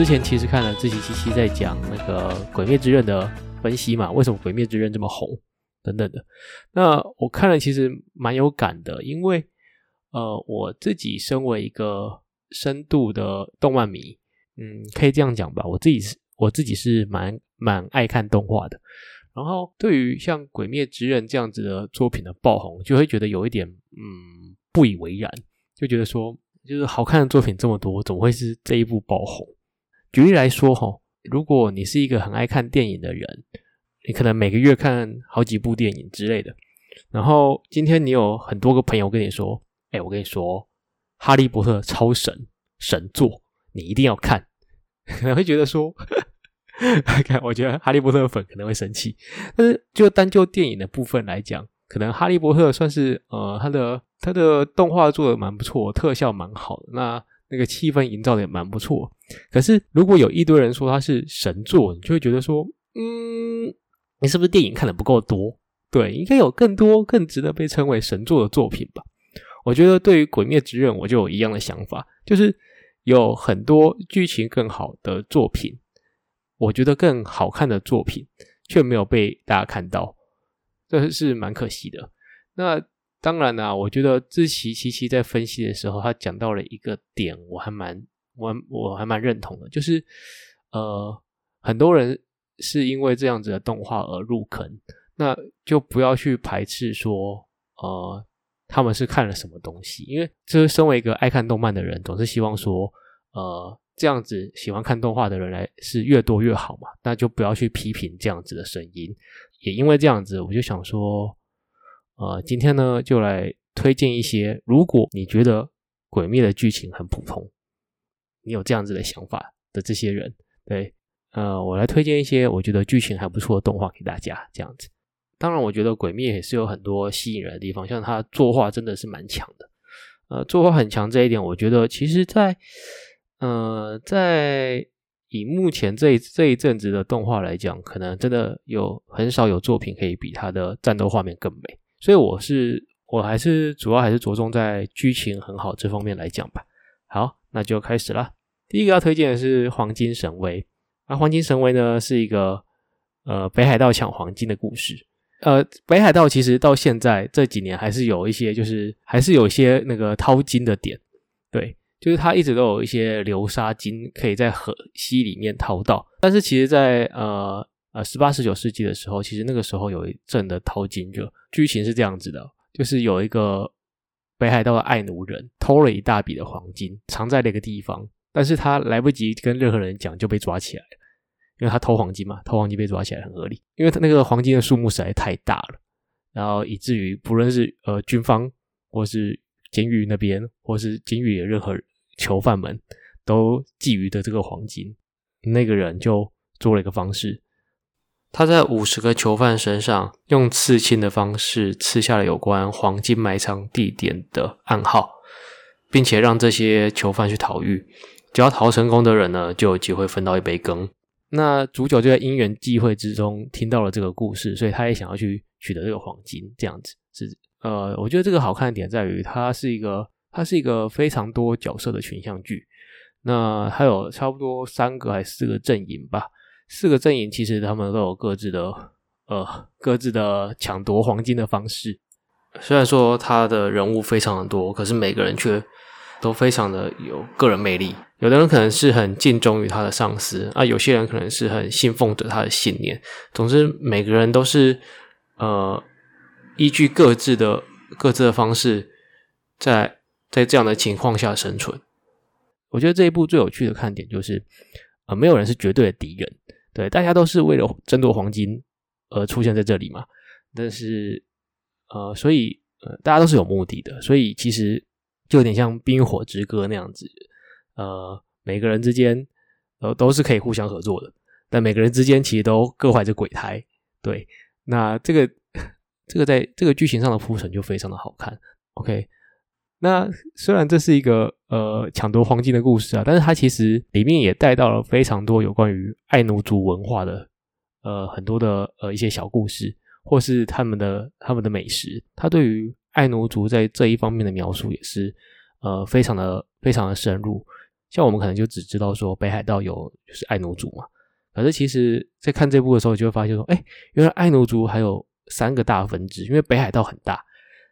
之前其实看了志奇七七在讲那个《鬼灭之刃》的分析嘛，为什么《鬼灭之刃》这么红等等的。那我看了其实蛮有感的，因为呃我自己身为一个深度的动漫迷，嗯，可以这样讲吧，我自己是我自己是蛮蛮爱看动画的。然后对于像《鬼灭之刃》这样子的作品的爆红，就会觉得有一点嗯不以为然，就觉得说就是好看的作品这么多，怎么会是这一部爆红？举例来说哈，如果你是一个很爱看电影的人，你可能每个月看好几部电影之类的。然后今天你有很多个朋友跟你说：“哎，我跟你说，《哈利波特》超神神作，你一定要看。”可能会觉得说。看，我觉得哈利波特粉可能会生气，但是就单就电影的部分来讲，可能哈利波特算是呃，它的它的动画做的蛮不错，特效蛮好的，那那个气氛营造的也蛮不错。可是如果有一堆人说它是神作，你就会觉得说，嗯，你是不是电影看的不够多？对，应该有更多更值得被称为神作的作品吧？我觉得对于《鬼灭之刃》，我就有一样的想法，就是有很多剧情更好的作品。我觉得更好看的作品却没有被大家看到，这是蛮可惜的。那当然啦，我觉得志奇七七在分析的时候，他讲到了一个点，我还蛮我我还蛮认同的，就是呃，很多人是因为这样子的动画而入坑，那就不要去排斥说呃他们是看了什么东西，因为就是身为一个爱看动漫的人，总是希望说呃。这样子喜欢看动画的人来是越多越好嘛？那就不要去批评这样子的声音。也因为这样子，我就想说，呃，今天呢就来推荐一些，如果你觉得《鬼灭》的剧情很普通，你有这样子的想法的这些人，对，呃，我来推荐一些我觉得剧情还不错的动画给大家。这样子，当然，我觉得《鬼灭》也是有很多吸引人的地方，像它作画真的是蛮强的。呃，作画很强这一点，我觉得其实在。呃，在以目前这这一阵子的动画来讲，可能真的有很少有作品可以比它的战斗画面更美。所以我是我还是主要还是着重在剧情很好这方面来讲吧。好，那就开始啦。第一个要推荐的是《黄金神威》。那《黄金神威》呢是一个呃北海道抢黄金的故事。呃，北海道其实到现在这几年还是有一些，就是还是有些那个淘金的点，对。就是它一直都有一些流沙金可以在河溪里面淘到，但是其实，在呃呃十八十九世纪的时候，其实那个时候有一阵的淘金热。剧情是这样子的，就是有一个北海道的爱奴人偷了一大笔的黄金，藏在那个地方，但是他来不及跟任何人讲就被抓起来了，因为他偷黄金嘛，偷黄金被抓起来很合理，因为他那个黄金的数目实在太大了，然后以至于不论是呃军方或是监狱那边，或是监狱的任何。囚犯们都觊觎的这个黄金，那个人就做了一个方式，他在五十个囚犯身上用刺青的方式刺下了有关黄金埋藏地点的暗号，并且让这些囚犯去逃狱。只要逃成功的人呢，就有机会分到一杯羹。那主角就在因缘际会之中听到了这个故事，所以他也想要去取得这个黄金。这样子是呃，我觉得这个好看的点在于，它是一个。它是一个非常多角色的群像剧，那还有差不多三个还是四个阵营吧。四个阵营其实他们都有各自的呃 各自的抢夺黄金的方式。虽然说他的人物非常的多，可是每个人却都非常的有个人魅力。有的人可能是很敬重于他的上司啊，有些人可能是很信奉着他的信念。总之，每个人都是呃依据各自的各自的方式在。在这样的情况下生存，我觉得这一部最有趣的看点就是，呃，没有人是绝对的敌人，对，大家都是为了争夺黄金而出现在这里嘛。但是，呃，所以，呃，大家都是有目的的，所以其实就有点像《冰火之歌》那样子，呃，每个人之间呃都是可以互相合作的，但每个人之间其实都各怀着鬼胎。对，那这个这个在这个剧情上的铺陈就非常的好看。OK。那虽然这是一个呃抢夺黄金的故事啊，但是它其实里面也带到了非常多有关于爱奴族文化的呃很多的呃一些小故事，或是他们的他们的美食。它对于爱奴族在这一方面的描述也是呃非常的非常的深入。像我们可能就只知道说北海道有就是爱奴族嘛，可是其实在看这部的时候，就会发现说，哎，原来爱奴族还有三个大分支，因为北海道很大，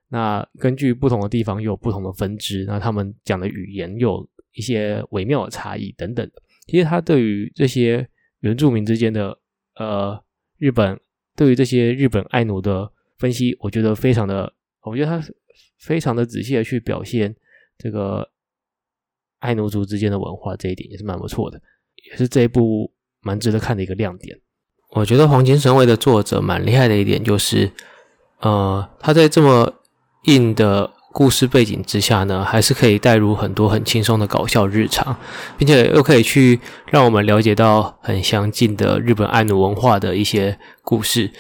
那根据不同的地方又有不同的分支，那他们讲的语言又有一些微妙的差异等等。其实他对于这些原住民之间的呃日本对于这些日本爱奴的分析，我觉得非常的，我觉得他非常的仔细的去表现这个。爱奴族之间的文化这一点也是蛮不错的，也是这一部蛮值得看的一个亮点。我觉得《黄金神威》的作者蛮厉害的一点就是，呃，他在这么硬的故事背景之下呢，还是可以带入很多很轻松的搞笑日常，并且又可以去让我们了解到很相近的日本爱奴文化的一些故事。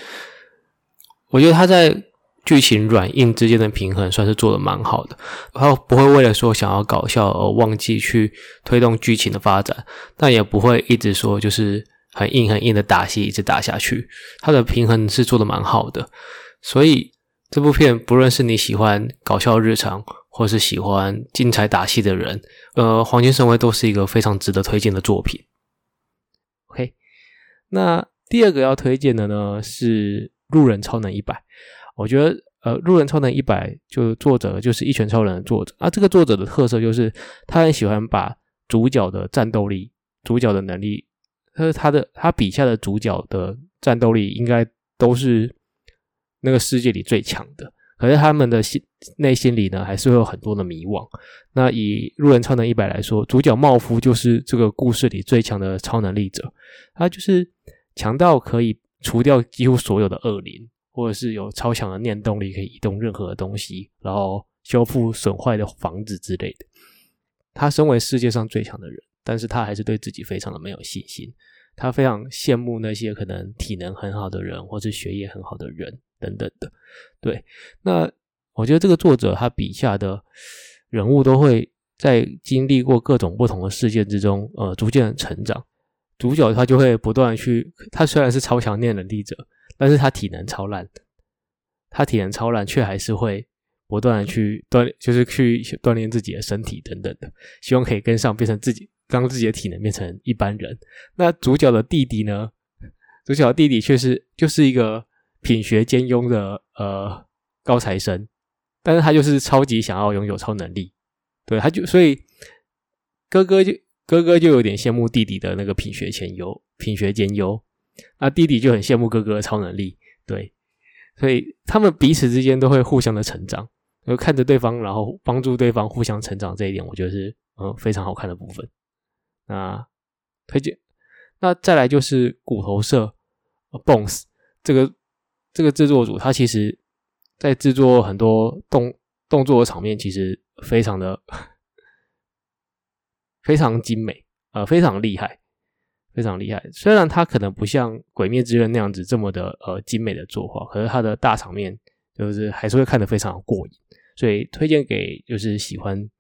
我觉得他在。剧情软硬之间的平衡算是做的蛮好的，然后不会为了说想要搞笑而忘记去推动剧情的发展，但也不会一直说就是很硬很硬的打戏一直打下去，它的平衡是做的蛮好的。所以这部片不论是你喜欢搞笑日常，或是喜欢精彩打戏的人，呃，《黄金神威》都是一个非常值得推荐的作品。OK，那第二个要推荐的呢是《路人超能一百》。我觉得，呃，《路人超能一百》就作者就是一拳超人的作者啊。这个作者的特色就是他很喜欢把主角的战斗力、主角的能力，他他的他笔下的主角的战斗力应该都是那个世界里最强的。可是他们的心内心里呢，还是会有很多的迷惘。那以《路人超能一百》来说，主角茂夫就是这个故事里最强的超能力者，他就是强到可以除掉几乎所有的恶灵。或者是有超强的念动力，可以移动任何的东西，然后修复损坏的房子之类的。他身为世界上最强的人，但是他还是对自己非常的没有信心。他非常羡慕那些可能体能很好的人，或是学业很好的人等等的。对，那我觉得这个作者他笔下的人物都会在经历过各种不同的事件之中，呃，逐渐成长。主角他就会不断去，他虽然是超强念能力者。但是他体能超烂，他体能超烂，却还是会不断的去锻，就是去锻炼自己的身体等等的，希望可以跟上，变成自己，让自己的体能变成一般人。那主角的弟弟呢？主角的弟弟却是就是一个品学兼优的呃高材生，但是他就是超级想要拥有超能力，对，他就所以哥哥就哥哥就有点羡慕弟弟的那个品学兼优，品学兼优。那弟弟就很羡慕哥哥的超能力，对，所以他们彼此之间都会互相的成长，就看着对方，然后帮助对方互相成长这一点，我觉得是嗯非常好看的部分。那推荐，那再来就是骨头社 Bones 这个这个制作组，他其实在制作很多动动作的场面，其实非常的 非常精美，呃，非常厉害。非常厉害，虽然它可能不像《鬼灭之刃》那样子这么的呃精美的作画，可是它的大场面就是还是会看得非常过瘾，所以推荐给就是喜欢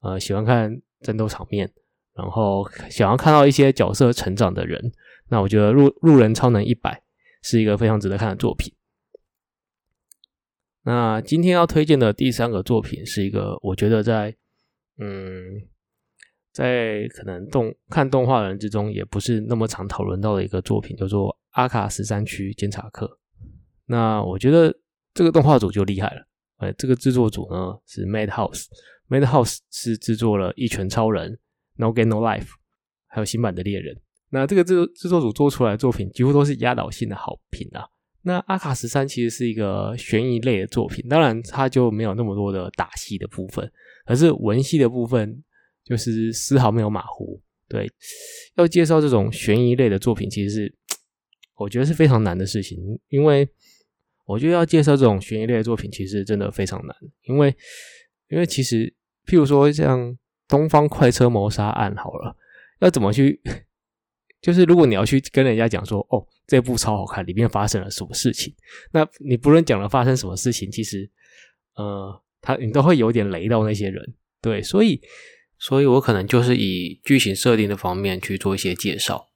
呃喜欢看战斗场面，然后想要看到一些角色成长的人，那我觉得《路路人超能一百》是一个非常值得看的作品。那今天要推荐的第三个作品是一个我觉得在嗯。在可能动看动画的人之中，也不是那么常讨论到的一个作品，叫做《阿卡十三区监察课》。那我觉得这个动画组就厉害了，呃，这个制作组呢是 Madhouse，Madhouse 是制作了《一拳超人》、《No Game No Life》，还有新版的猎人。那这个制制作组做出来的作品几乎都是压倒性的好评啊。那《阿卡十三》其实是一个悬疑类的作品，当然它就没有那么多的打戏的部分，可是文戏的部分。就是丝毫没有马虎。对，要介绍这种悬疑类的作品，其实是我觉得是非常难的事情。因为我觉得要介绍这种悬疑类的作品，其实真的非常难。因为，因为其实，譬如说像《东方快车谋杀案》好了，要怎么去？就是如果你要去跟人家讲说，哦，这部超好看，里面发生了什么事情，那你不论讲了发生什么事情，其实，呃，他你都会有点雷到那些人。对，所以。所以我可能就是以剧情设定的方面去做一些介绍。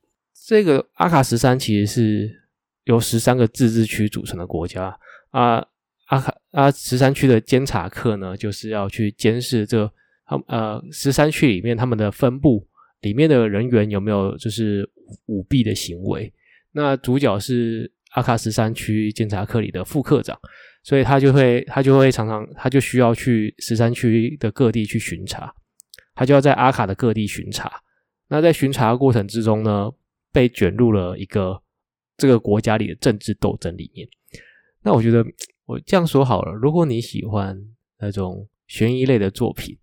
这个阿卡十三其实是由十三个自治区组成的国家啊。阿卡阿十三区的监察课呢，就是要去监视这他们呃十三区里面他们的分布里面的人员有没有就是舞弊的行为？那主角是阿卡十三区监察科里的副科长，所以他就会他就会常常他就需要去十三区的各地去巡查，他就要在阿卡的各地巡查。那在巡查过程之中呢，被卷入了一个这个国家里的政治斗争里面。那我觉得我这样说好了，如果你喜欢那种悬疑类的作品，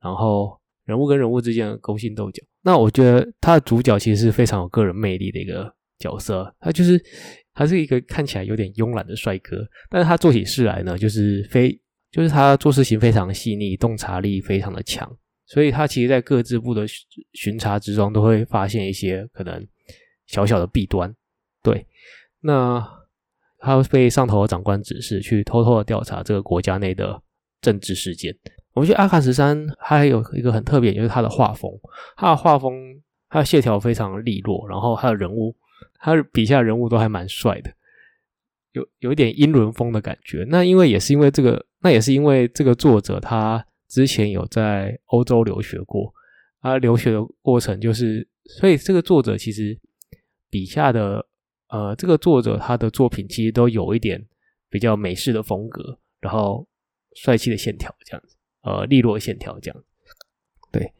然后人物跟人物之间的勾心斗角，那我觉得他的主角其实是非常有个人魅力的一个角色。他就是他是一个看起来有点慵懒的帅哥，但是他做起事来呢，就是非就是他做事情非常细腻，洞察力非常的强。所以他其实，在各自部的巡查之中，都会发现一些可能小小的弊端。对，那他被上头的长官指示去偷偷的调查这个国家内的政治事件。我觉得阿卡十三他还有一个很特别，就是他的画风，他的画风，他的线条非常利落，然后他的人物，他笔下人物都还蛮帅的，有有一点英伦风的感觉。那因为也是因为这个，那也是因为这个作者他。之前有在欧洲留学过，啊，留学的过程就是，所以这个作者其实笔下的呃，这个作者他的作品其实都有一点比较美式的风格，然后帅气的线条这样子，呃，利落线条这样。对，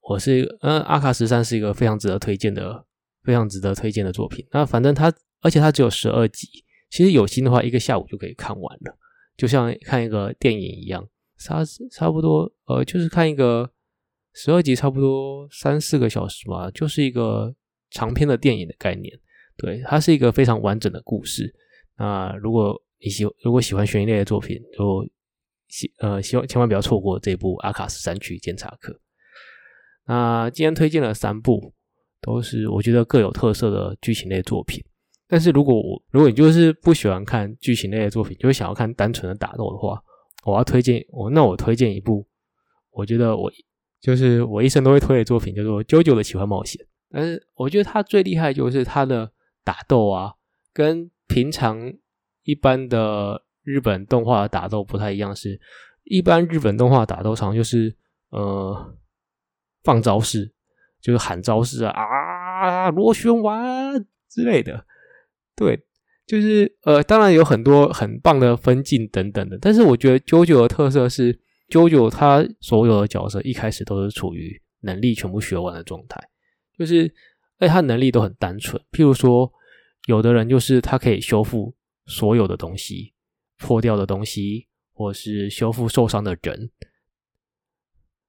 我是嗯，阿卡十三是一个非常值得推荐的，非常值得推荐的作品。那反正他，而且他只有十二集，其实有心的话，一个下午就可以看完了。就像看一个电影一样，差差不多，呃，就是看一个十二集，差不多三四个小时吧，就是一个长篇的电影的概念。对，它是一个非常完整的故事。那如果你喜如果喜欢悬疑类的作品，就希呃希望千万不要错过这部《阿卡十三区检查课》。那今天推荐了三部，都是我觉得各有特色的剧情类作品。但是如果我如果你就是不喜欢看剧情类的作品，就是想要看单纯的打斗的话，我要推荐我那我推荐一部，我觉得我就是我一生都会推的作品，叫做《啾啾的奇幻冒险》。但是我觉得它最厉害就是它的打斗啊，跟平常一般的日本动画打斗不太一样，是一般日本动画打斗常就是呃放招式，就是喊招式啊啊螺旋丸之类的。对，就是呃，当然有很多很棒的分镜等等的，但是我觉得 jojo 的特色是，jojo 他所有的角色一开始都是处于能力全部学完的状态，就是哎，他能力都很单纯。譬如说，有的人就是他可以修复所有的东西，破掉的东西，或是修复受伤的人，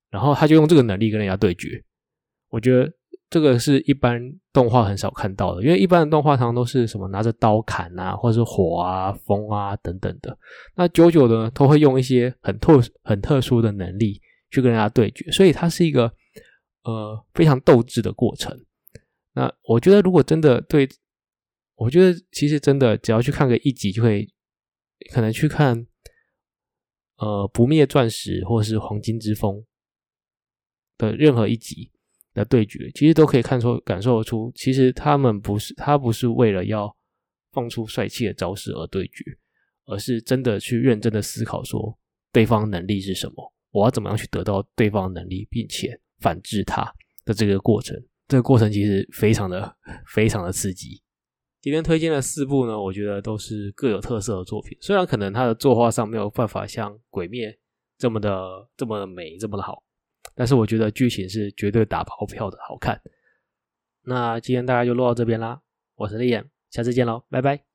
然后他就用这个能力跟人家对决。我觉得。这个是一般动画很少看到的，因为一般的动画常常都是什么拿着刀砍啊，或者是火啊、风啊等等的。那九九呢，都会用一些很特很特殊的能力去跟人家对决，所以它是一个呃非常斗志的过程。那我觉得，如果真的对，我觉得其实真的只要去看个一集，就会可能去看呃不灭钻石或是黄金之风的任何一集。的对决，其实都可以看出、感受得出，其实他们不是他不是为了要放出帅气的招式而对决，而是真的去认真的思考说对方能力是什么，我要怎么样去得到对方能力，并且反制他的这个过程。这个过程其实非常的、非常的刺激。今天推荐的四部呢，我觉得都是各有特色的作品，虽然可能它的作画上没有办法像《鬼灭》这么的、这么的美、这么的好。但是我觉得剧情是绝对打包票的好看。那今天大家就录到这边啦，我是李岩，下次见喽，拜拜。